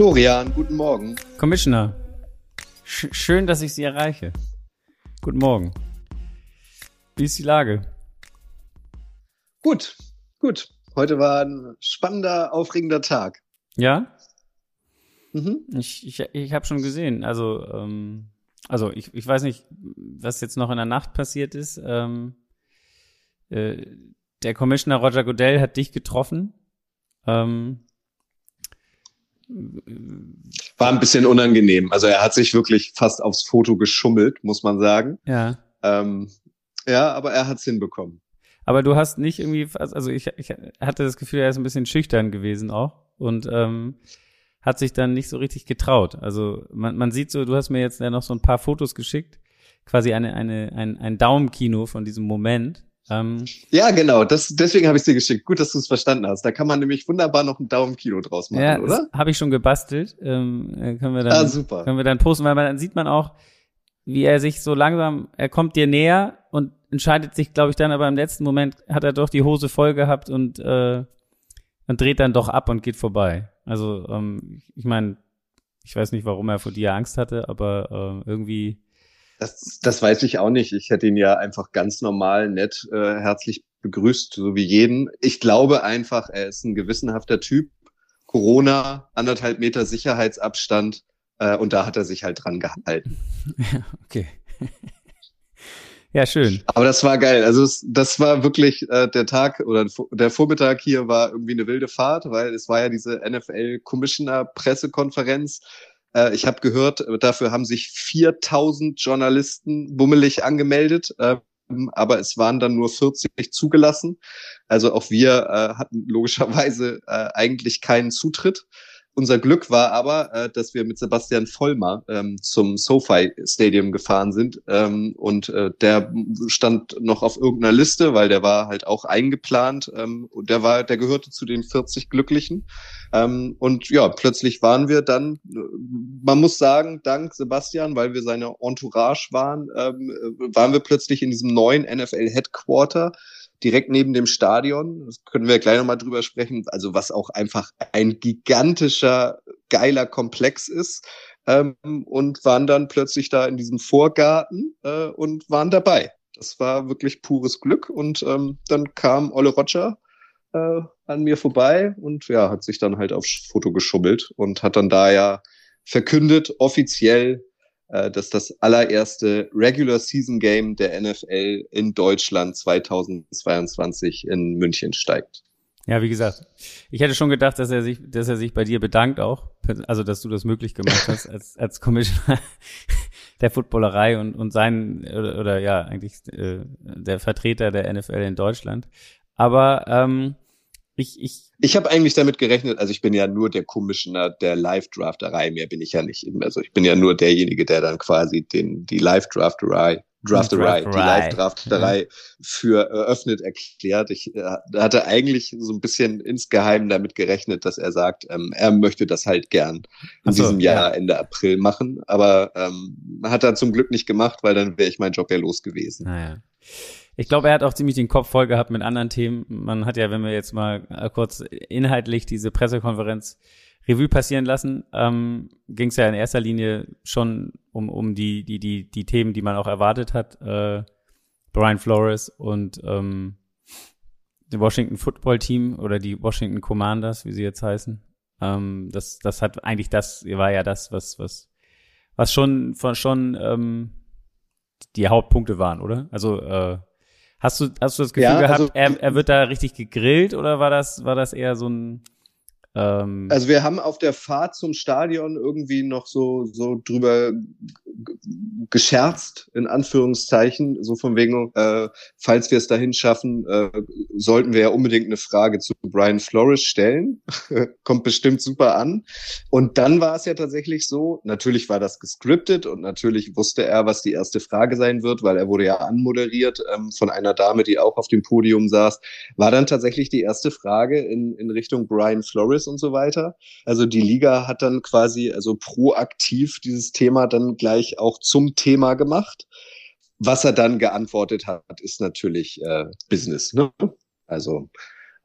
Florian, guten Morgen. Commissioner, sch schön, dass ich Sie erreiche. Guten Morgen. Wie ist die Lage? Gut, gut. Heute war ein spannender, aufregender Tag. Ja? Mhm. Ich, ich, ich habe schon gesehen. Also, ähm, also ich, ich weiß nicht, was jetzt noch in der Nacht passiert ist. Ähm, äh, der Commissioner Roger Goodell hat dich getroffen. Ähm, war ein bisschen unangenehm. Also er hat sich wirklich fast aufs Foto geschummelt, muss man sagen. Ja. Ähm, ja, aber er hat's hinbekommen. Aber du hast nicht irgendwie, also ich, ich hatte das Gefühl, er ist ein bisschen schüchtern gewesen auch und ähm, hat sich dann nicht so richtig getraut. Also man, man sieht so, du hast mir jetzt ja noch so ein paar Fotos geschickt, quasi eine, eine, ein, ein Daumenkino von diesem Moment. Ähm, ja, genau. Das, deswegen habe ich dir geschickt. Gut, dass du es verstanden hast. Da kann man nämlich wunderbar noch ein Daumenkino draus machen, ja, oder? Habe ich schon gebastelt. Ähm, äh, können wir dann, ah, super. Können wir dann posten, weil man, dann sieht man auch, wie er sich so langsam, er kommt dir näher und entscheidet sich, glaube ich, dann aber im letzten Moment hat er doch die Hose voll gehabt und, äh, und dreht dann doch ab und geht vorbei. Also ähm, ich meine, ich weiß nicht, warum er vor dir Angst hatte, aber äh, irgendwie das, das weiß ich auch nicht. Ich hätte ihn ja einfach ganz normal, nett, äh, herzlich begrüßt, so wie jeden. Ich glaube einfach, er ist ein gewissenhafter Typ. Corona, anderthalb Meter Sicherheitsabstand äh, und da hat er sich halt dran gehalten. Ja, okay. Ja, schön. Aber das war geil. Also es, das war wirklich äh, der Tag oder der Vormittag hier war irgendwie eine wilde Fahrt, weil es war ja diese NFL Commissioner Pressekonferenz äh, ich habe gehört, dafür haben sich 4000 Journalisten bummelig angemeldet. Ähm, aber es waren dann nur 40 zugelassen. Also auch wir äh, hatten logischerweise äh, eigentlich keinen Zutritt. Unser Glück war aber, äh, dass wir mit Sebastian Vollmer ähm, zum SoFi Stadium gefahren sind ähm, und äh, der stand noch auf irgendeiner Liste, weil der war halt auch eingeplant ähm, und der war, der gehörte zu den 40 Glücklichen. Ähm, und ja, plötzlich waren wir dann, man muss sagen, dank Sebastian, weil wir seine Entourage waren, ähm, waren wir plötzlich in diesem neuen NFL Headquarter direkt neben dem Stadion. Das können wir gleich nochmal drüber sprechen. Also was auch einfach ein gigantischer, geiler Komplex ist. Ähm, und waren dann plötzlich da in diesem Vorgarten äh, und waren dabei. Das war wirklich pures Glück. Und ähm, dann kam Olle Roger äh, an mir vorbei und ja, hat sich dann halt aufs Foto geschummelt und hat dann da ja verkündet, offiziell, äh, dass das allererste Regular Season Game der NFL in Deutschland 2022 in München steigt. Ja, wie gesagt, ich hätte schon gedacht, dass er sich, dass er sich bei dir bedankt auch, also dass du das möglich gemacht hast als als Commissioner der Footballerei und und sein oder, oder ja eigentlich äh, der Vertreter der NFL in Deutschland. Aber ähm, ich, ich, ich habe eigentlich damit gerechnet, also ich bin ja nur der Commissioner der Live-Drafterei, mehr bin ich ja nicht. Also ich bin ja nur derjenige, der dann quasi den, die Live-Drafterei Drafterei, die Live-Drafterei ja. für eröffnet erklärt. Ich äh, hatte eigentlich so ein bisschen insgeheim damit gerechnet, dass er sagt, ähm, er möchte das halt gern in so, diesem Jahr ja. Ende April machen, aber ähm, hat er zum Glück nicht gemacht, weil dann wäre ich mein Job ja los gewesen. Naja. Ich glaube, er hat auch ziemlich den Kopf voll gehabt mit anderen Themen. Man hat ja, wenn wir jetzt mal kurz inhaltlich diese Pressekonferenz Revue passieren lassen, ähm, ging es ja in erster Linie schon um, um die, die, die, die Themen, die man auch erwartet hat. Äh, Brian Flores und ähm, das Washington Football Team oder die Washington Commanders, wie sie jetzt heißen. Ähm, das, das hat eigentlich das, war ja das, was, was, was schon, schon ähm, die Hauptpunkte waren, oder? Also äh, Hast du, hast du das Gefühl ja, gehabt, also, er, er wird da richtig gegrillt oder war das, war das eher so ein ähm also wir haben auf der Fahrt zum Stadion irgendwie noch so so drüber gescherzt in Anführungszeichen so von wegen äh, falls wir es dahin schaffen äh, sollten wir ja unbedingt eine Frage zu Brian Flores stellen. Kommt bestimmt super an. Und dann war es ja tatsächlich so natürlich war das gescriptet und natürlich wusste er was die erste Frage sein wird weil er wurde ja anmoderiert ähm, von einer Dame die auch auf dem Podium saß. War dann tatsächlich die erste Frage in in Richtung Brian Flores und so weiter. Also die Liga hat dann quasi also proaktiv dieses Thema dann gleich auch zum Thema gemacht. Was er dann geantwortet hat, ist natürlich äh, Business. Ne? Also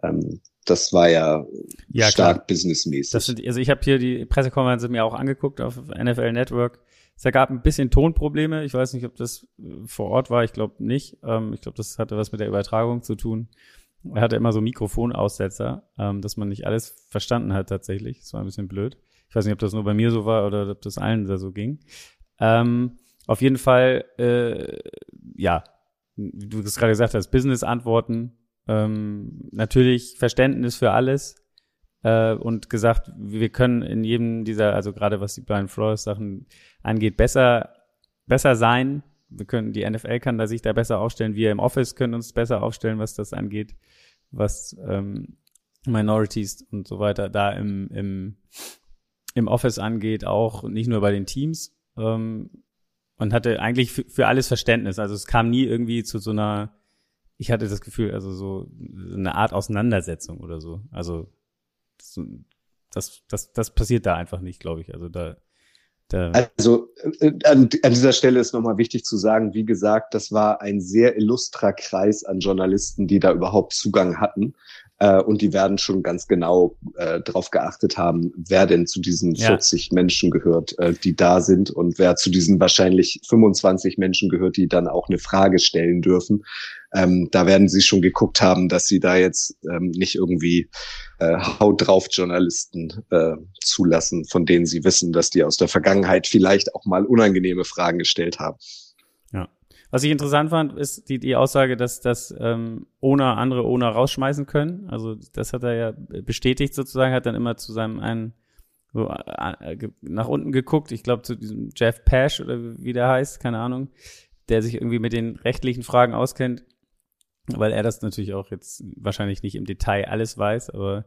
ähm, das war ja, ja stark klar. businessmäßig. Sind, also ich habe hier die Pressekonferenz mir auch angeguckt auf NFL Network. Es gab ein bisschen Tonprobleme. Ich weiß nicht, ob das äh, vor Ort war. Ich glaube nicht. Ähm, ich glaube, das hatte was mit der Übertragung zu tun. Er hatte immer so Mikrofonaussetzer, ähm, dass man nicht alles verstanden hat tatsächlich. Das war ein bisschen blöd. Ich weiß nicht, ob das nur bei mir so war oder ob das allen da so ging. Ähm, auf jeden Fall, äh, ja, du es gerade gesagt hast, Business-Antworten, ähm, natürlich Verständnis für alles äh, und gesagt, wir können in jedem dieser, also gerade was die Brian Flores Sachen angeht, besser, besser sein. Wir können, die NFL kann da sich da besser aufstellen. Wir im Office können uns besser aufstellen, was das angeht, was ähm, Minorities und so weiter da im, im, im Office angeht, auch nicht nur bei den Teams. Ähm, und hatte eigentlich für, für alles Verständnis. Also es kam nie irgendwie zu so einer ich hatte das Gefühl, also so eine Art Auseinandersetzung oder so. Also das, das, das passiert da einfach nicht, glaube ich. Also da also äh, an, an dieser Stelle ist nochmal wichtig zu sagen, wie gesagt, das war ein sehr illustrer Kreis an Journalisten, die da überhaupt Zugang hatten. Äh, und die werden schon ganz genau äh, darauf geachtet haben, wer denn zu diesen ja. 40 Menschen gehört, äh, die da sind und wer zu diesen wahrscheinlich 25 Menschen gehört, die dann auch eine Frage stellen dürfen. Ähm, da werden sie schon geguckt haben, dass sie da jetzt ähm, nicht irgendwie äh, Haut drauf Journalisten äh, zulassen, von denen sie wissen, dass die aus der Vergangenheit vielleicht auch mal unangenehme Fragen gestellt haben. Was ich interessant fand, ist die, die Aussage, dass das ähm, Owner andere Owner rausschmeißen können. Also das hat er ja bestätigt sozusagen, hat dann immer zu seinem einen so äh, nach unten geguckt. Ich glaube zu diesem Jeff Pash oder wie der heißt, keine Ahnung, der sich irgendwie mit den rechtlichen Fragen auskennt, weil er das natürlich auch jetzt wahrscheinlich nicht im Detail alles weiß, aber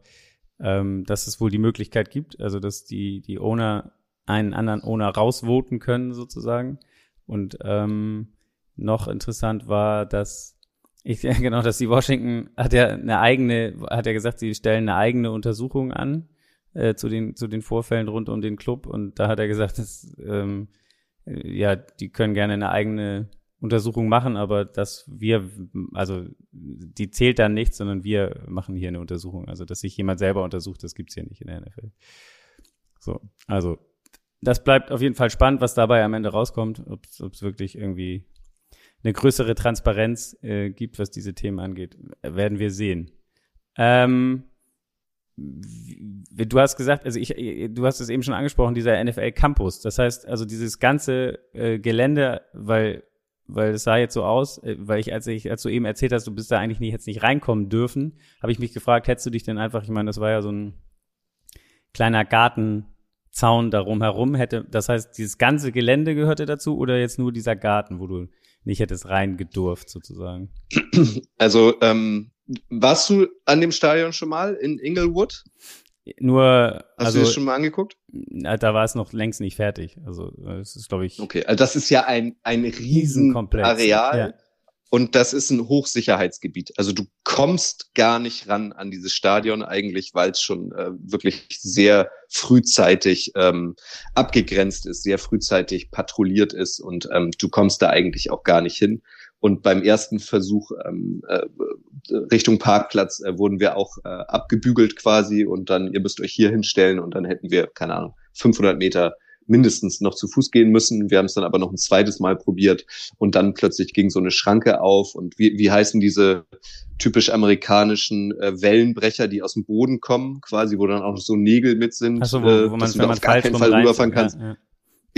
ähm, dass es wohl die Möglichkeit gibt, also dass die die Owner einen anderen Owner rausvoten können sozusagen. Und ähm, noch interessant war, dass ich genau, dass die Washington hat ja eine eigene, hat ja gesagt, sie stellen eine eigene Untersuchung an äh, zu den zu den Vorfällen rund um den Club. Und da hat er gesagt, dass ähm, ja, die können gerne eine eigene Untersuchung machen, aber dass wir, also die zählt dann nicht, sondern wir machen hier eine Untersuchung. Also dass sich jemand selber untersucht, das gibt's hier nicht in der NFL. So, also das bleibt auf jeden Fall spannend, was dabei am Ende rauskommt, ob es wirklich irgendwie eine größere Transparenz äh, gibt, was diese Themen angeht, werden wir sehen. Ähm, du hast gesagt, also ich, du hast es eben schon angesprochen, dieser NFL Campus. Das heißt, also dieses ganze äh, Gelände, weil weil es sah jetzt so aus, äh, weil ich als ich als du eben erzählt hast, du bist da eigentlich nicht jetzt nicht reinkommen dürfen, habe ich mich gefragt, hättest du dich denn einfach, ich meine, das war ja so ein kleiner Gartenzaun darum herum, hätte, das heißt, dieses ganze Gelände gehörte dazu oder jetzt nur dieser Garten, wo du nicht hättest reingedurft sozusagen. Also ähm, warst du an dem Stadion schon mal in Inglewood? Nur, Hast also, du das schon mal angeguckt? Da war es noch längst nicht fertig. Also, es ist, glaube ich. Okay, also das ist ja ein, ein riesen Areal. Ja. Und das ist ein Hochsicherheitsgebiet. Also du kommst gar nicht ran an dieses Stadion eigentlich, weil es schon äh, wirklich sehr frühzeitig ähm, abgegrenzt ist, sehr frühzeitig patrouilliert ist und ähm, du kommst da eigentlich auch gar nicht hin. Und beim ersten Versuch ähm, äh, Richtung Parkplatz äh, wurden wir auch äh, abgebügelt quasi und dann, ihr müsst euch hier hinstellen und dann hätten wir, keine Ahnung, 500 Meter mindestens noch zu Fuß gehen müssen. Wir haben es dann aber noch ein zweites Mal probiert und dann plötzlich ging so eine Schranke auf und wie, wie heißen diese typisch amerikanischen äh, Wellenbrecher, die aus dem Boden kommen, quasi, wo dann auch so Nägel mit sind, so, wo, wo man, dass du auf gar keinen Fall rüberfahren kannst. Ja, ja.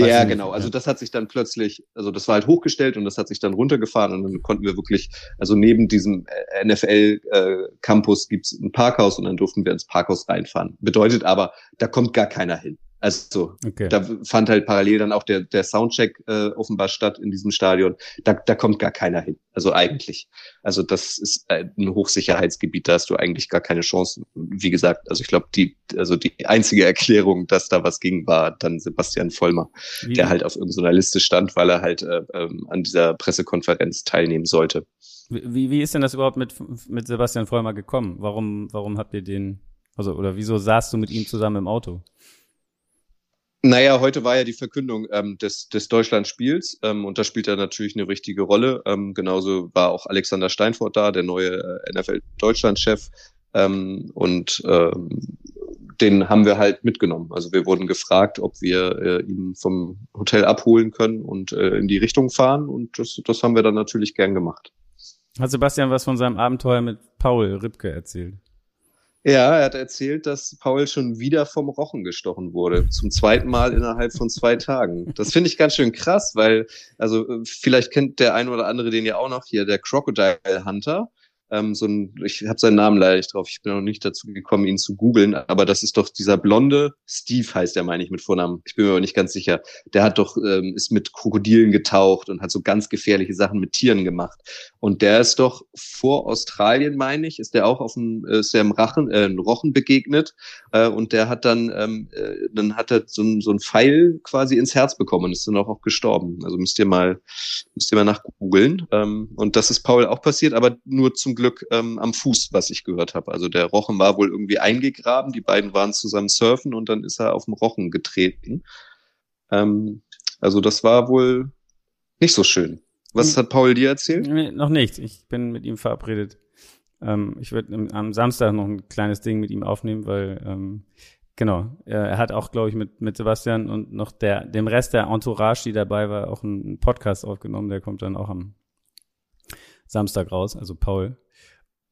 Ja, genau. Also das hat sich dann plötzlich, also das war halt hochgestellt und das hat sich dann runtergefahren und dann konnten wir wirklich, also neben diesem äh, NFL-Campus äh, gibt's ein Parkhaus und dann durften wir ins Parkhaus reinfahren. Bedeutet aber, da kommt gar keiner hin. Also okay. da fand halt parallel dann auch der, der Soundcheck äh, offenbar statt in diesem Stadion. Da, da kommt gar keiner hin. Also eigentlich. Also das ist ein Hochsicherheitsgebiet, da hast du eigentlich gar keine Chance. Wie gesagt, also ich glaube, die, also die einzige Erklärung, dass da was ging, war dann Sebastian Vollmer, Wie? der halt auf irgendeiner Liste stand, weil er halt äh, ähm, an dieser Pressekonferenz teilnehmen sollte. Wie, wie ist denn das überhaupt mit, mit Sebastian Vollmer gekommen? Warum, warum habt ihr den, also, oder wieso saßt du mit ihm zusammen im Auto? Naja, heute war ja die Verkündung ähm, des, des Deutschlandspiels ähm, und da spielt er natürlich eine richtige Rolle. Ähm, genauso war auch Alexander Steinfort da, der neue äh, NFL-Deutschland-Chef. Ähm, und ähm, den haben wir halt mitgenommen. Also wir wurden gefragt, ob wir äh, ihn vom Hotel abholen können und äh, in die Richtung fahren. Und das, das haben wir dann natürlich gern gemacht. Hat Sebastian was von seinem Abenteuer mit Paul Ripke erzählt? Ja, er hat erzählt, dass Paul schon wieder vom Rochen gestochen wurde. Zum zweiten Mal innerhalb von zwei Tagen. Das finde ich ganz schön krass, weil, also vielleicht kennt der ein oder andere den ja auch noch hier, der Crocodile Hunter ähm, so ein, ich habe seinen Namen leider nicht drauf, ich bin noch nicht dazu gekommen, ihn zu googeln, aber das ist doch dieser blonde, Steve heißt er, meine ich, mit Vornamen. Ich bin mir aber nicht ganz sicher. Der hat doch, ähm, ist mit Krokodilen getaucht und hat so ganz gefährliche Sachen mit Tieren gemacht. Und der ist doch vor Australien, meine ich, ist der auch auf dem, äh, ist der im Rachen, äh, Rochen begegnet äh, und der hat dann, ähm, äh, dann hat er so ein, so ein Pfeil quasi ins Herz bekommen und ist dann auch, auch gestorben. Also müsst ihr mal, müsst ihr mal nachgoogeln. Ähm, und das ist Paul auch passiert, aber nur zum Glück ähm, am Fuß, was ich gehört habe. Also der Rochen war wohl irgendwie eingegraben, die beiden waren zusammen surfen und dann ist er auf dem Rochen getreten. Ähm, also das war wohl nicht so schön. Was hm. hat Paul dir erzählt? Nee, noch nichts. Ich bin mit ihm verabredet. Ähm, ich würde am Samstag noch ein kleines Ding mit ihm aufnehmen, weil ähm, genau, er hat auch, glaube ich, mit, mit Sebastian und noch der, dem Rest der Entourage, die dabei war, auch einen Podcast aufgenommen. Der kommt dann auch am Samstag raus, also Paul.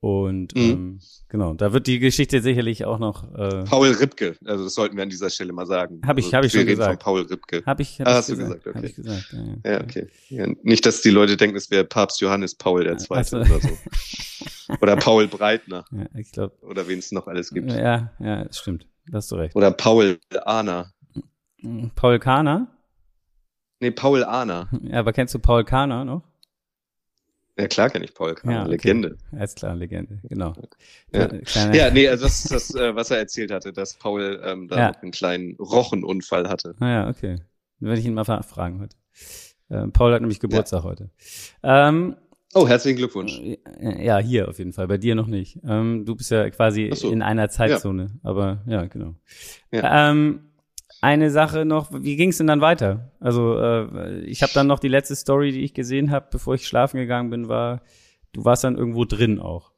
Und mhm. ähm, genau, da wird die Geschichte sicherlich auch noch. Äh, Paul Ripke, also das sollten wir an dieser Stelle mal sagen. Habe ich, also, habe ich schon gesagt. Von Paul Ripke. Habe ich, hab ah, ich hast gesagt. du gesagt, okay. Hab ich gesagt, ja, ja. okay. Ja, nicht, dass die Leute denken, es wäre Papst Johannes Paul der Zweite so. oder so. oder Paul Breitner. Ja, ich glaube. Oder wen es noch alles gibt. Ja, ja, stimmt. Da hast du recht. Oder Paul Ahner. Paul Kahner? Nee, Paul Ahner. Ja, aber kennst du Paul Kahner noch? Ja, klar kenne ich Paul Kahn, ja, okay. Legende. Alles klar, Legende, genau. Ja, ja nee, also das ist das, äh, was er erzählt hatte, dass Paul ähm, da ja. einen kleinen Rochenunfall hatte. Ah ja, okay. Dann werde ich ihn mal fragen heute. Ähm, Paul hat nämlich Geburtstag ja. heute. Ähm, oh, herzlichen Glückwunsch. Äh, ja, hier auf jeden Fall, bei dir noch nicht. Ähm, du bist ja quasi so. in einer Zeitzone, aber ja, genau. Ja. Ähm, eine Sache noch, wie ging es denn dann weiter? Also äh, ich habe dann noch die letzte Story, die ich gesehen habe, bevor ich schlafen gegangen bin, war, du warst dann irgendwo drin auch.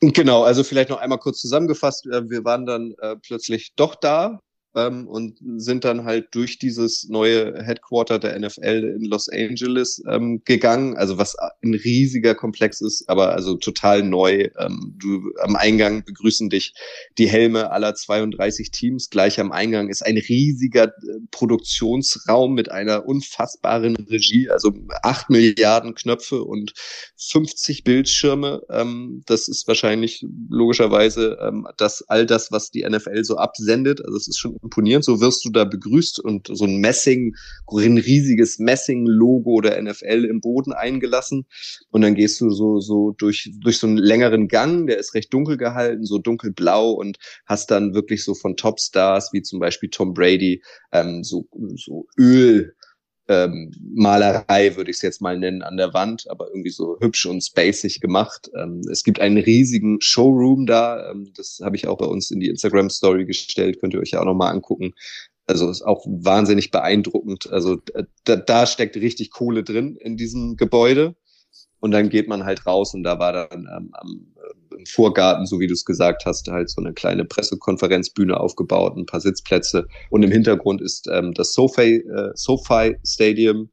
Genau, also vielleicht noch einmal kurz zusammengefasst. Äh, wir waren dann äh, plötzlich doch da ähm, und sind dann halt durch dieses neue Headquarter der NFL in Los Angeles ähm, gegangen. Also was ein riesiger Komplex ist, aber also total neu. Ähm, du am Eingang begrüßen dich die Helme aller 32 Teams. Gleich am Eingang ist ein riesiger äh, Produktionsraum mit einer unfassbaren Regie, also acht Milliarden Knöpfe und 50 Bildschirme. Ähm, das ist wahrscheinlich logischerweise ähm, das all das, was die NFL so absendet. Also es ist schon imponierend. So wirst du da begrüßt und so ein Messing, ein riesiges Messing-Logo der NFL im Boden eingelassen. Und dann gehst du so, so durch, durch so einen längeren Gang, der ist recht dunkel gehalten, so dunkelblau und hast dann wirklich so von Topstars wie zum Beispiel Tom Brady, ähm, so, so Öl, ähm, Malerei, würde ich es jetzt mal nennen, an der Wand, aber irgendwie so hübsch und spacig gemacht. Ähm, es gibt einen riesigen Showroom da, ähm, das habe ich auch bei uns in die Instagram-Story gestellt, könnt ihr euch ja auch nochmal angucken. Also ist auch wahnsinnig beeindruckend. Also da, da steckt richtig Kohle drin in diesem Gebäude. Und dann geht man halt raus und da war dann ähm, am, äh, im Vorgarten, so wie du es gesagt hast, halt so eine kleine Pressekonferenzbühne aufgebaut, ein paar Sitzplätze und im Hintergrund ist ähm, das SoFi, äh, SoFi Stadium.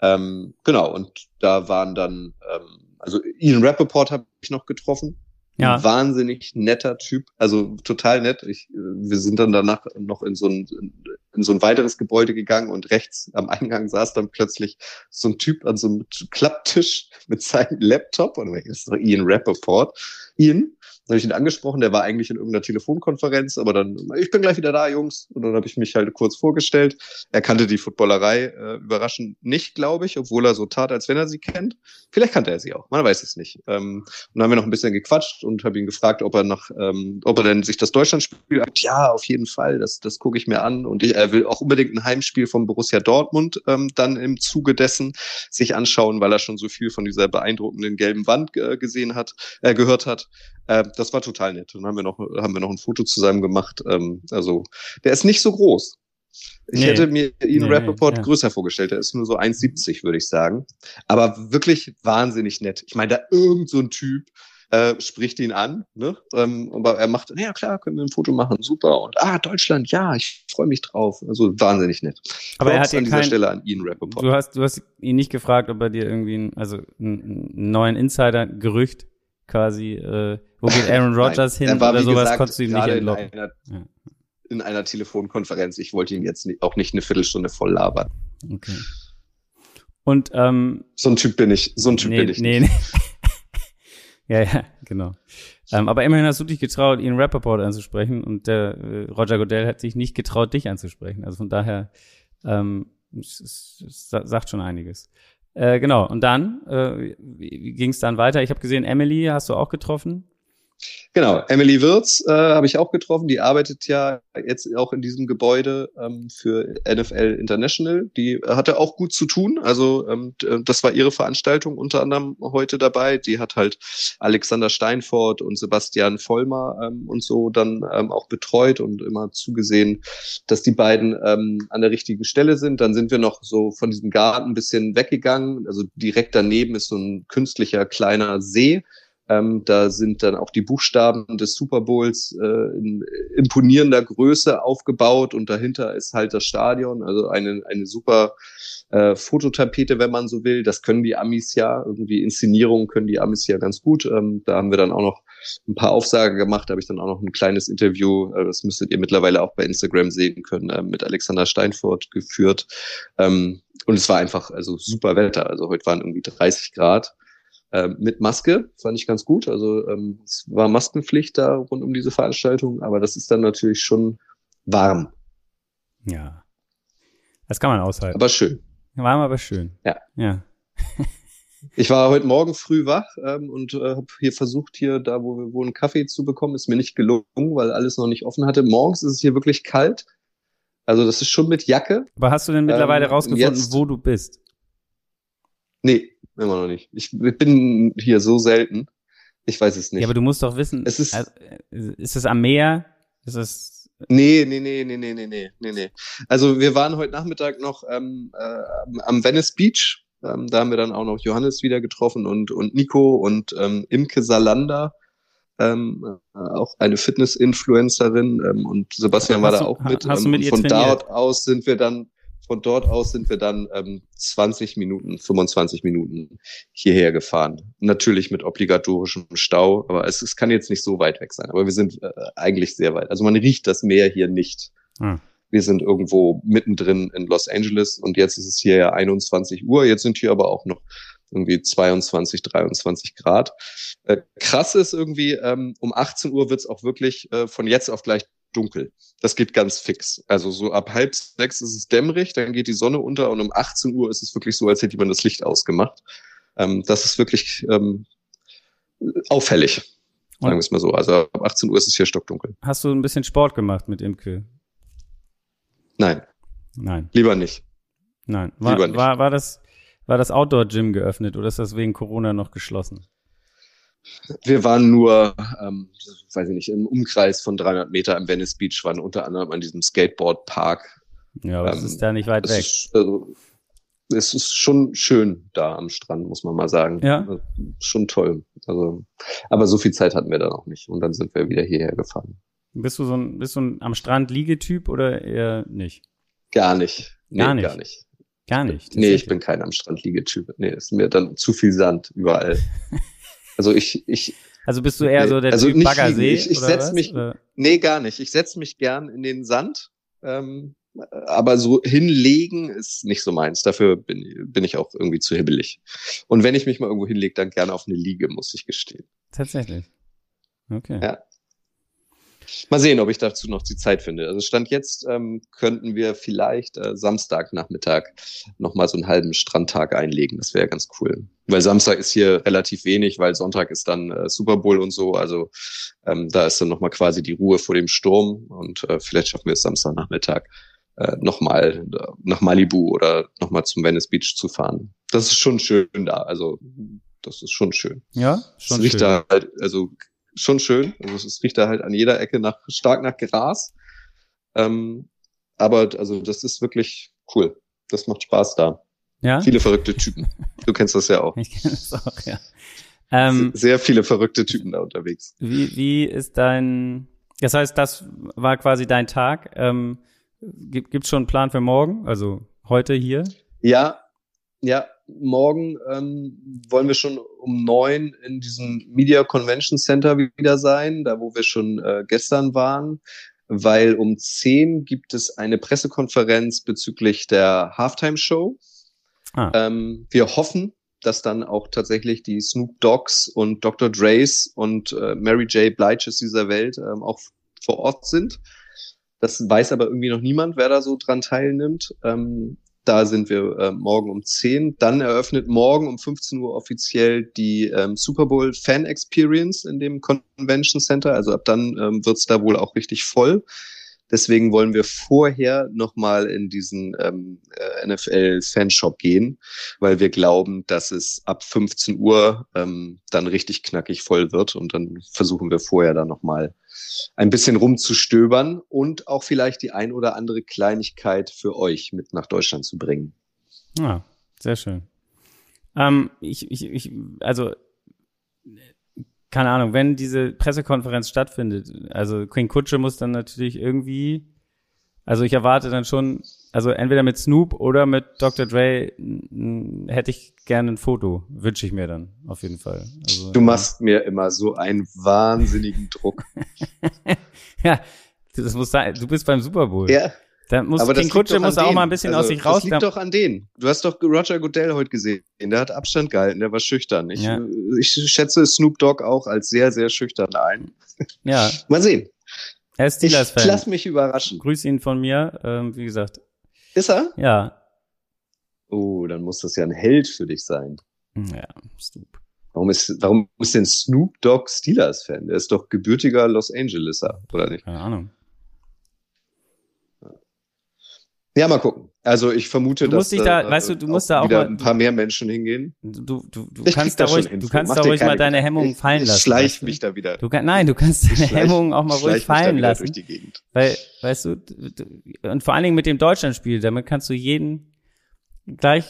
Ähm, genau, und da waren dann, ähm, also Ian Rappaport habe ich noch getroffen. Ja. Wahnsinnig netter Typ, also total nett. Ich, äh, wir sind dann danach noch in so ein in so ein weiteres Gebäude gegangen und rechts am Eingang saß dann plötzlich so ein Typ an so einem Klapptisch mit seinem Laptop und das ist doch Ian Rappaport. Ian, dann habe ich ihn angesprochen, der war eigentlich in irgendeiner Telefonkonferenz, aber dann, ich bin gleich wieder da, Jungs. Und dann habe ich mich halt kurz vorgestellt. Er kannte die Footballerei äh, überraschend nicht, glaube ich, obwohl er so tat, als wenn er sie kennt. Vielleicht kannte er sie auch, man weiß es nicht. Ähm, und dann haben wir noch ein bisschen gequatscht und habe ihn gefragt, ob er noch, ähm, ob er denn sich das Deutschlandspiel Ja, auf jeden Fall, das, das gucke ich mir an. Und ich, er will auch unbedingt ein Heimspiel von Borussia Dortmund ähm, dann im Zuge dessen sich anschauen, weil er schon so viel von dieser beeindruckenden gelben Wand äh, gesehen hat, äh, gehört hat. Äh, das war total nett. Dann haben wir noch, haben wir noch ein Foto zusammen gemacht. Ähm, also der ist nicht so groß. Ich nee, hätte mir Ian nee, Rappaport ja. größer vorgestellt. Er ist nur so 1,70, würde ich sagen. Aber wirklich wahnsinnig nett. Ich meine, da irgend so ein Typ, äh, spricht ihn an, ne? Ähm, aber er macht, ja klar, können wir ein Foto machen, super. Und ah, Deutschland, ja, ich freue mich drauf. Also wahnsinnig nett. Aber Props er hat an dieser kein, Stelle an ihn Rappaport. Du hast, du hast ihn nicht gefragt, ob er dir irgendwie, ein, also einen neuen Insider-Gerücht quasi, äh, wo geht Aaron Rodgers hin war, oder sowas, gesagt, konntest du ihm nicht entlocken. In einer, ja. in einer Telefonkonferenz. Ich wollte ihn jetzt auch nicht eine Viertelstunde voll labern. Okay. Und ähm, so ein Typ bin ich, so ein Typ nee, bin ich. Nee, nicht. nee. Ja, ja, genau. Ähm, aber immerhin hast du dich getraut, Ian Rappaport anzusprechen und der äh, Roger Godell hat sich nicht getraut, dich anzusprechen. Also von daher ähm, es, es, es sagt schon einiges. Äh, genau, und dann, äh, wie ging es dann weiter? Ich habe gesehen, Emily hast du auch getroffen. Genau, Emily Wirz äh, habe ich auch getroffen. Die arbeitet ja jetzt auch in diesem Gebäude ähm, für NFL International. Die hatte auch gut zu tun. Also ähm, äh, das war ihre Veranstaltung unter anderem heute dabei. Die hat halt Alexander Steinfort und Sebastian Vollmer ähm, und so dann ähm, auch betreut und immer zugesehen, dass die beiden ähm, an der richtigen Stelle sind. Dann sind wir noch so von diesem Garten ein bisschen weggegangen. Also direkt daneben ist so ein künstlicher kleiner See ähm, da sind dann auch die Buchstaben des Super Bowls äh, in imponierender Größe aufgebaut und dahinter ist halt das Stadion, also eine, eine super äh, Fototapete, wenn man so will. Das können die Amis ja, irgendwie Inszenierungen können die Amis ja ganz gut. Ähm, da haben wir dann auch noch ein paar Aufsagen gemacht, da habe ich dann auch noch ein kleines Interview, äh, das müsstet ihr mittlerweile auch bei Instagram sehen können, äh, mit Alexander Steinfurt geführt. Ähm, und es war einfach also super Wetter. Also heute waren irgendwie 30 Grad äh, mit Maske, fand ich ganz gut. Also ähm, es war Maskenpflicht da rund um diese Veranstaltung, aber das ist dann natürlich schon warm. Ja. Das kann man aushalten. Aber schön. Warm, aber schön. Ja. Ja. ich war heute Morgen früh wach ähm, und äh, habe hier versucht, hier da, wo wir wohnen, Kaffee zu bekommen. Ist mir nicht gelungen, weil alles noch nicht offen hatte. Morgens ist es hier wirklich kalt. Also das ist schon mit Jacke. Aber hast du denn mittlerweile ähm, rausgefunden, jetzt, wo du bist? Nee, Immer noch nicht. Ich bin hier so selten. Ich weiß es nicht. Ja, aber du musst doch wissen, es ist, also, ist es am Meer? Ist es Nee, nee, nee, nee, nee, nee, nee, nee. Also wir waren heute Nachmittag noch ähm, äh, am Venice Beach. Ähm, da haben wir dann auch noch Johannes wieder getroffen und, und Nico und ähm, Imke Salander, ähm, äh, auch eine Fitness-Influencerin ähm, und Sebastian war da auch mit. Hast du mit ähm, ihr von trainiert? dort aus sind wir dann von dort aus sind wir dann ähm, 20 Minuten, 25 Minuten hierher gefahren. Natürlich mit obligatorischem Stau, aber es, es kann jetzt nicht so weit weg sein. Aber wir sind äh, eigentlich sehr weit. Also man riecht das Meer hier nicht. Hm. Wir sind irgendwo mittendrin in Los Angeles und jetzt ist es hier ja 21 Uhr. Jetzt sind hier aber auch noch irgendwie 22, 23 Grad. Äh, krass ist irgendwie, ähm, um 18 Uhr wird's auch wirklich äh, von jetzt auf gleich dunkel. Das geht ganz fix. Also so ab halb sechs ist es dämmerig, dann geht die Sonne unter und um 18 Uhr ist es wirklich so, als hätte man das Licht ausgemacht. Ähm, das ist wirklich ähm, auffällig, sagen wir es mal so. Also ab 18 Uhr ist es hier stockdunkel. Hast du ein bisschen Sport gemacht mit Imke? Nein. Nein. Lieber nicht. Nein. War, Lieber nicht. war, war das, war das Outdoor-Gym geöffnet oder ist das wegen Corona noch geschlossen? Wir waren nur, ähm, weiß ich nicht, im Umkreis von 300 Meter am Venice Beach, waren unter anderem an diesem Skateboard-Park. Ja, aber ähm, es ist ja nicht weit weg. Ist, also, es ist schon schön da am Strand, muss man mal sagen. Ja. Also, schon toll. Also, aber so viel Zeit hatten wir dann auch nicht. Und dann sind wir wieder hierher gefahren. Bist du so ein, bist du ein am Strand Liegetyp oder eher nicht? Gar nicht. Nee, gar nicht. Gar nicht. Gar nicht. Nee, ich bin kein am Strand Liegetyp. Nee, ist mir dann zu viel Sand überall. Also ich, ich. Also bist du eher so der also Typ Baggersee? Ich, ich setze mich, oder? nee, gar nicht. Ich setze mich gern in den Sand. Ähm, aber so hinlegen ist nicht so meins. Dafür bin, bin ich auch irgendwie zu hibbelig. Und wenn ich mich mal irgendwo hinlege, dann gerne auf eine Liege, muss ich gestehen. Tatsächlich. Okay. Ja. Mal sehen, ob ich dazu noch die Zeit finde. Also Stand jetzt ähm, könnten wir vielleicht äh, Samstagnachmittag noch mal so einen halben Strandtag einlegen. Das wäre ganz cool. Weil Samstag ist hier relativ wenig, weil Sonntag ist dann äh, Super Bowl und so. Also ähm, da ist dann noch mal quasi die Ruhe vor dem Sturm und äh, vielleicht schaffen wir es Samstagnachmittag äh, noch mal äh, nach Malibu oder noch mal zum Venice Beach zu fahren. Das ist schon schön da. Also das ist schon schön. Ja, schon es riecht schön. Da halt, also schon schön. Also es riecht da halt an jeder Ecke nach stark nach Gras. Ähm, aber also das ist wirklich cool. Das macht Spaß da. Ja? Viele verrückte Typen. Du kennst das ja auch. Ich kenne das auch, ja. Ähm, Sehr viele verrückte Typen da unterwegs. wie, wie ist dein, das heißt, das war quasi dein Tag. Ähm, gibt, gibt's schon einen Plan für morgen? Also heute hier? Ja, ja, morgen ähm, wollen wir schon um neun in diesem Media Convention Center wieder sein, da wo wir schon äh, gestern waren, weil um zehn gibt es eine Pressekonferenz bezüglich der Halftime Show. Ah. Ähm, wir hoffen, dass dann auch tatsächlich die Snoop Dogs und Dr. Dre's und äh, Mary J. Bliges dieser Welt ähm, auch vor Ort sind. Das weiß aber irgendwie noch niemand, wer da so dran teilnimmt. Ähm, da sind wir äh, morgen um 10. Dann eröffnet morgen um 15 Uhr offiziell die ähm, Super Bowl Fan Experience in dem Convention Center. Also ab dann ähm, wird's da wohl auch richtig voll. Deswegen wollen wir vorher nochmal in diesen ähm, äh, NFL-Fanshop gehen, weil wir glauben, dass es ab 15 Uhr ähm, dann richtig knackig voll wird. Und dann versuchen wir vorher da nochmal ein bisschen rumzustöbern und auch vielleicht die ein oder andere Kleinigkeit für euch mit nach Deutschland zu bringen. Ja, sehr schön. Ähm, ich, ich, ich, also, keine Ahnung, wenn diese Pressekonferenz stattfindet, also Queen Kutsche muss dann natürlich irgendwie, also ich erwarte dann schon, also entweder mit Snoop oder mit Dr. Dre hätte ich gerne ein Foto, wünsche ich mir dann auf jeden Fall. Also, Du machst mir immer so einen wahnsinnigen Druck. ja, das muss sein. Du bist beim Super Bowl. Ja, Da muss aber King Kutsche muss auch denen. mal ein bisschen also, aus sich raus. Das liegt doch an denen. Du hast doch Roger Goodell heute gesehen. Der hat Abstand gehalten, der war schüchtern. Ich, Ja. ich schätze Snoop Dogg auch als sehr, sehr schüchtern ein. ja, Mal sehen. er ist Ich Steelers-Fan. lass mich überraschen. Grüß ihn von mir. Ähm, wie gesagt, Ist er? ja. Oh, dann muss das ja ein Held für dich sein. Ja, Snoop. Warum ist, warum ist denn Snoop Dogg Steelers-Fan? Der ist doch gebürtiger Los Angeleser, oder nicht? Keine Ahnung. Ja, mal gucken. Also ich vermute, Du dass musst dich da- weißt du, du musst da auch wieder mal- ein paar mehr Menschen hingehen. Du, du, du kannst da ruhig, du kannst da ruhig mal deine Gedanken. Hemmungen fallen lassen. Ich schleich weißt du? mich da wieder. Du kann, nein, du kannst deine schleich- Hemmungen auch mal ruhig fallen lassen. Durch die Gegend. Weil, weißt du, du, und vor allen Dingen mit dem Deutschlandspiel, damit kannst du jeden gleich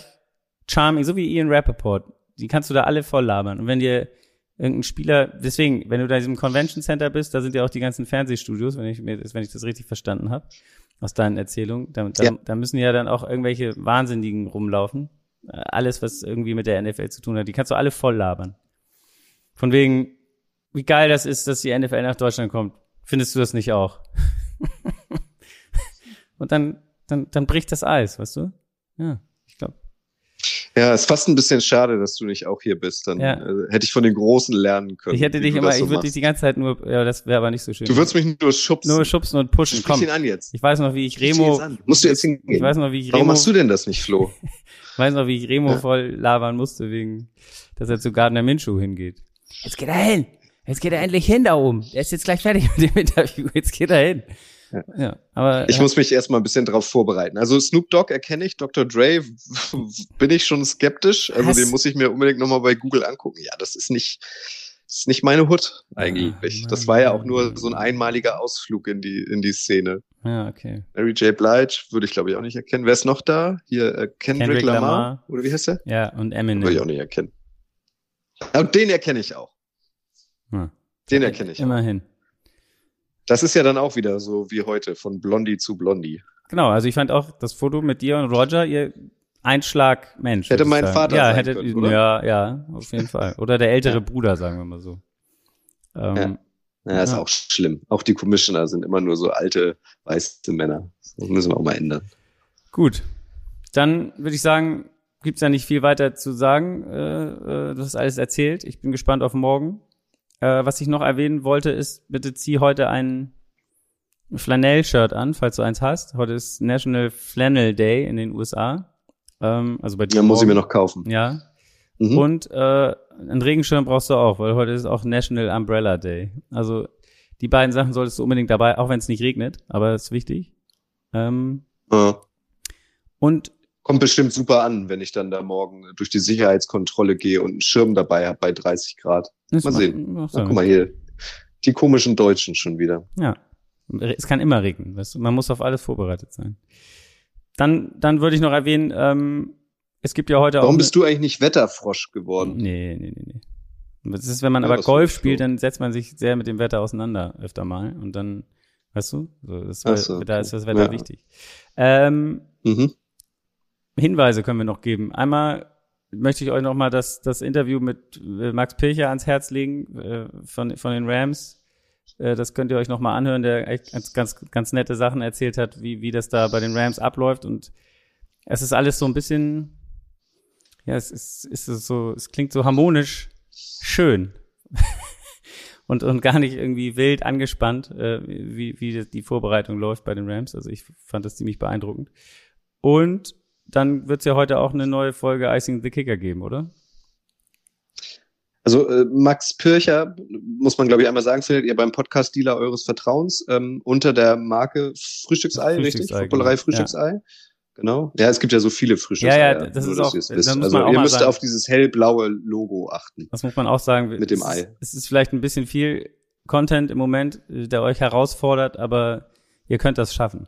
charming, so wie Ian Rappaport, die kannst du da alle voll labern. Und wenn dir irgendein Spieler, deswegen, wenn du da in diesem Convention Center bist, da sind ja auch die ganzen Fernsehstudios, wenn ich mir, wenn ich das richtig verstanden habe, aus deinen Erzählungen, da, da, Ja. da müssen ja dann auch irgendwelche Wahnsinnigen rumlaufen. Äh, Alles, was irgendwie mit der NFL zu tun hat, die kannst du alle voll labern. Von wegen, wie geil das ist, dass die NFL nach Deutschland kommt. Findest du das nicht auch? Und dann, dann, dann bricht das Eis, weißt du? Ja. Ja, ist fast ein bisschen schade, dass du nicht auch hier bist. Dann Ja. äh, hätte ich von den Großen lernen können. Ich hätte dich immer, so ich würde dich die ganze Zeit nur, ja, das wäre aber nicht so schön. Du würdest mich nur schubsen. nur schubsen und pushen. Sprich Komm, ihn an jetzt. ich weiß noch, wie ich Remo. Musst du jetzt hingehen. ich weiß noch, wie ich Warum Remo, machst du denn das nicht, Flo? ich weiß noch, wie ich Remo Ja. voll labern musste, wegen, dass er zu Gardner Minshew hingeht. Jetzt geht er hin. Jetzt geht er endlich hin da oben. Er ist jetzt gleich fertig mit dem Interview. Jetzt geht er hin. Ja. Ja, aber Ich ja, muss mich erstmal ein bisschen drauf vorbereiten. Also Snoop Dogg erkenne ich, Dr. Dre bin ich schon skeptisch. Also den muss ich mir unbedingt nochmal bei Google angucken. Ja, das ist nicht, das ist nicht meine Hut eigentlich. Ah, das war ja auch nur so ein einmaliger Ausflug in die, in die Szene. ja, okay. Mary J. Blige würde ich glaube ich auch nicht erkennen. Wer ist noch da? Hier äh, Kendrick, Kendrick Lamar. Lamar. Oder wie heißt der? Ja, und Würde ich Eminem. auch nicht erkennen. Aber den erkenne ich auch. Ja. Den erkenne ich. auch. Das ist ja dann auch wieder so wie heute, von Blondie zu Blondie. Genau, also ich fand auch das Foto mit dir und Roger, ihr Einschlag Mensch. Hätte mein. Vater ja, sein hätte, können, oder? Ja, ja, auf jeden Fall. Oder der ältere Ja. Bruder, sagen wir mal so. Ähm, Ja, ist Ja. auch schlimm. Auch die Commissioner sind immer nur so alte, weiße Männer. Das müssen wir auch mal ändern. Gut. Dann würde ich sagen, gibt's ja nicht viel weiter zu sagen. Äh, äh, du hast alles erzählt. Ich bin gespannt auf morgen. Äh, was ich noch erwähnen wollte, ist, bitte zieh heute ein Flanell-Shirt an, falls du eins hast. Heute ist National Flannel Day in den USA. Ähm, also bei dir. Ja, muss ich morgen. mir noch kaufen. Ja. Mhm. Und äh, einen Regenschirm brauchst du auch, weil heute ist auch National Umbrella Day. Also die beiden Sachen solltest du unbedingt dabei, auch wenn es nicht regnet, aber ist wichtig. Ähm, Ja. und Kommt bestimmt super an, wenn ich dann da morgen durch die Sicherheitskontrolle gehe und einen Schirm dabei habe bei 30 Grad. das Mal sehen. Sinn. guck mal hier. Die komischen Deutschen schon wieder. Ja, Es kann immer regnen, weißt du? Man muss auf alles vorbereitet sein. Dann, dann würde ich noch erwähnen, ähm, es gibt ja heute Warum auch. Warum bist du eigentlich nicht Wetterfrosch geworden? Nee, nee, nee, nee. Das ist, wenn man ja, aber Golf spielt, dann setzt man sich sehr mit dem Wetter auseinander öfter mal und dann, weißt du, so, das, so, da ist das Wetter ja. wichtig. Ähm, mhm. Hinweise können wir noch geben. Einmal möchte ich euch noch mal das, das Interview mit äh, Max Pilcher ans Herz legen äh, von, von den Rams. Äh, das könnt ihr euch noch mal anhören, der echt ganz, ganz, ganz nette Sachen erzählt hat, wie, wie das da bei den Rams abläuft. Und es ist alles so ein bisschen, ja, es ist, ist so, es klingt so harmonisch schön. und, und gar nicht irgendwie wild angespannt, äh, wie, wie die Vorbereitung läuft bei den Rams. Also ich fand das ziemlich beeindruckend. Und dann wird es ja heute auch eine neue Folge Icing the Kicker geben, oder? Also äh, Max Pircher, muss man glaube ich einmal sagen, findet ihr beim Podcast-Dealer eures Vertrauens ähm, unter der Marke Frühstücksei, Frühstücksei richtig? Footballerei genau. Frühstücksei. Ja. Genau. Ja, es gibt ja so viele Frühstückseier. Ja, ja, das ist auch, das also ihr müsst sagen, auf dieses hellblaue Logo achten. Das muss man auch sagen. Mit dem Ei. Es ist vielleicht ein bisschen viel Content im Moment, der euch herausfordert, aber ihr könnt das schaffen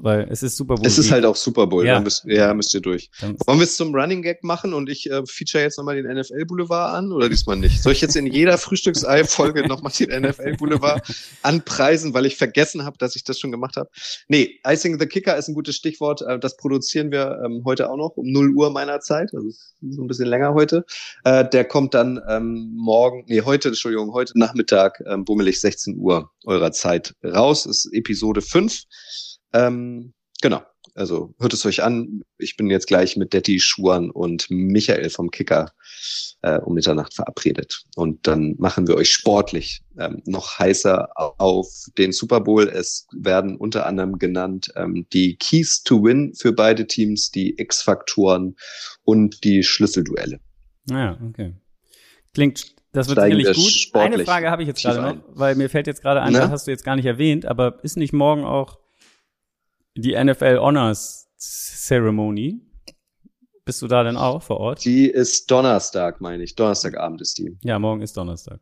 weil es ist Super Bowl. Es ist halt auch Super Bowl, ja, müsst, ja müsst ihr durch. Wollen wir es zum Running Gag machen und ich äh, feature jetzt nochmal den NFL Boulevard an oder diesmal nicht? Soll ich jetzt in jeder Frühstücksei-Folge nochmal den NFL Boulevard anpreisen, weil ich vergessen habe, dass ich das schon gemacht habe? Nee, Icing the Kicker ist ein gutes Stichwort. Äh, das produzieren wir ähm, heute auch noch um 0 Uhr meiner Zeit, also so ein bisschen länger heute. Äh, der kommt dann ähm, morgen, nee, heute, Entschuldigung, heute Nachmittag, ähm, bummelig 16 Uhr eurer Zeit raus. Ist Episode 5. Ähm, genau. Also hört es euch an. Ich bin jetzt gleich mit Detti Schuan und Michael vom Kicker äh, um Mitternacht verabredet. Und dann machen wir euch sportlich ähm, noch heißer auf den Super Bowl. Es werden unter anderem genannt ähm, die Keys to Win für beide Teams, die X-Faktoren und die Schlüsselduelle. Naja, ah okay. Klingt, das wird Steigen sicherlich gut. Eine Frage habe ich jetzt gerade noch, weil mir fällt jetzt gerade ein, das hast du jetzt gar nicht erwähnt, aber ist nicht morgen auch die NFL Honors Ceremony. Bist du da denn auch vor Ort? Die ist Donnerstag, meine ich. Donnerstagabend ist die. Ja, morgen ist Donnerstag.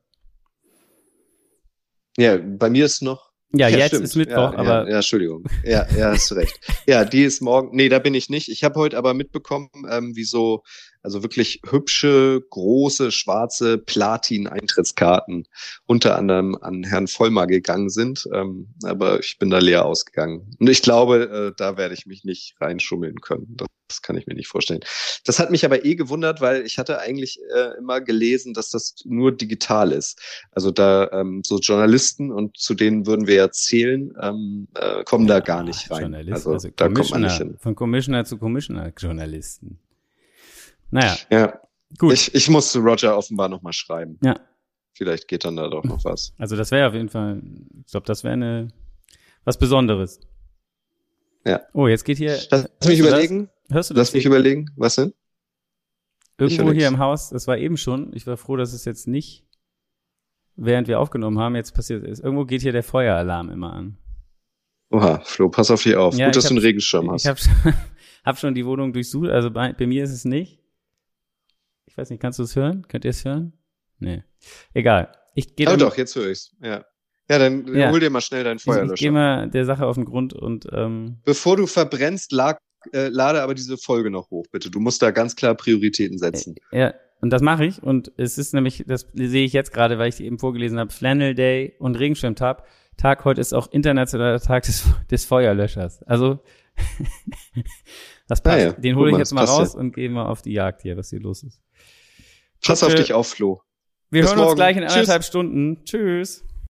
Ja, bei mir ist noch. Ja, ja jetzt stimmt. ist Mittwoch, ja, aber. Ja, ja, Entschuldigung. Ja, ja, hast recht. Ja, die ist morgen. Nee, da bin ich nicht. Ich habe heute aber mitbekommen, ähm, wie so also wirklich hübsche, große, schwarze Platin-Eintrittskarten unter anderem an Herrn Vollmer gegangen sind. Ähm, aber ich bin da leer ausgegangen. Und ich glaube, äh, da werde ich mich nicht reinschummeln können. Das, das, kann ich mir nicht vorstellen. Das hat mich aber eh gewundert, weil ich hatte eigentlich äh, immer gelesen, dass das nur digital ist. Also da ähm, so Journalisten und zu denen würden wir ja zählen, ähm, äh, kommen ja, da gar nicht rein. Also, also da kommt man nicht hin. Von Commissioner zu Commissioner Journalisten. Naja. Ja. Gut. Ich, ich musste Roger offenbar nochmal schreiben. Ja. Vielleicht geht dann da doch noch was. Also das wäre auf jeden Fall, ich glaube, das wäre eine was Besonderes. Ja. Oh, jetzt geht hier. Lass mich überlegen. Das? Hörst du das? Lass mich überlegen. Was denn? Irgendwo hier im Haus, das war eben schon, ich war froh, dass es jetzt nicht, während wir aufgenommen haben, jetzt passiert ist. Irgendwo geht hier der Feueralarm immer an. Oha, Flo, pass auf dich auf. Ja, Gut, dass du einen Regenschirm hast. Ich habe hab schon die Wohnung durchsucht, also bei, bei mir ist es nicht. Ich weiß nicht, kannst du es hören? Könnt ihr es hören? Nee. Egal. Ich gehe. Oh doch, jetzt höre ich's. Ja. Ja, dann ja. hol dir mal schnell deinen Feuerlöscher. Ich, ich gehe mal der Sache auf den Grund und ähm, bevor du verbrennst, lag, äh, lade aber diese Folge noch hoch, bitte. Du musst da ganz klar Prioritäten setzen. Ja, und das mache ich. Und es ist nämlich, das sehe ich jetzt gerade, weil ich eben vorgelesen habe, Flannel Day und Regenschirmtag. Tag heute ist auch internationaler Tag des, des Feuerlöschers. Also das passt. Ah ja, Den hole ich jetzt mal raus ja. und gehe mal auf die Jagd hier, was hier los ist. Pass auf dich auf, Flo. Wir Bis hören morgen. uns gleich in anderthalb Tschüss. Stunden. Tschüss.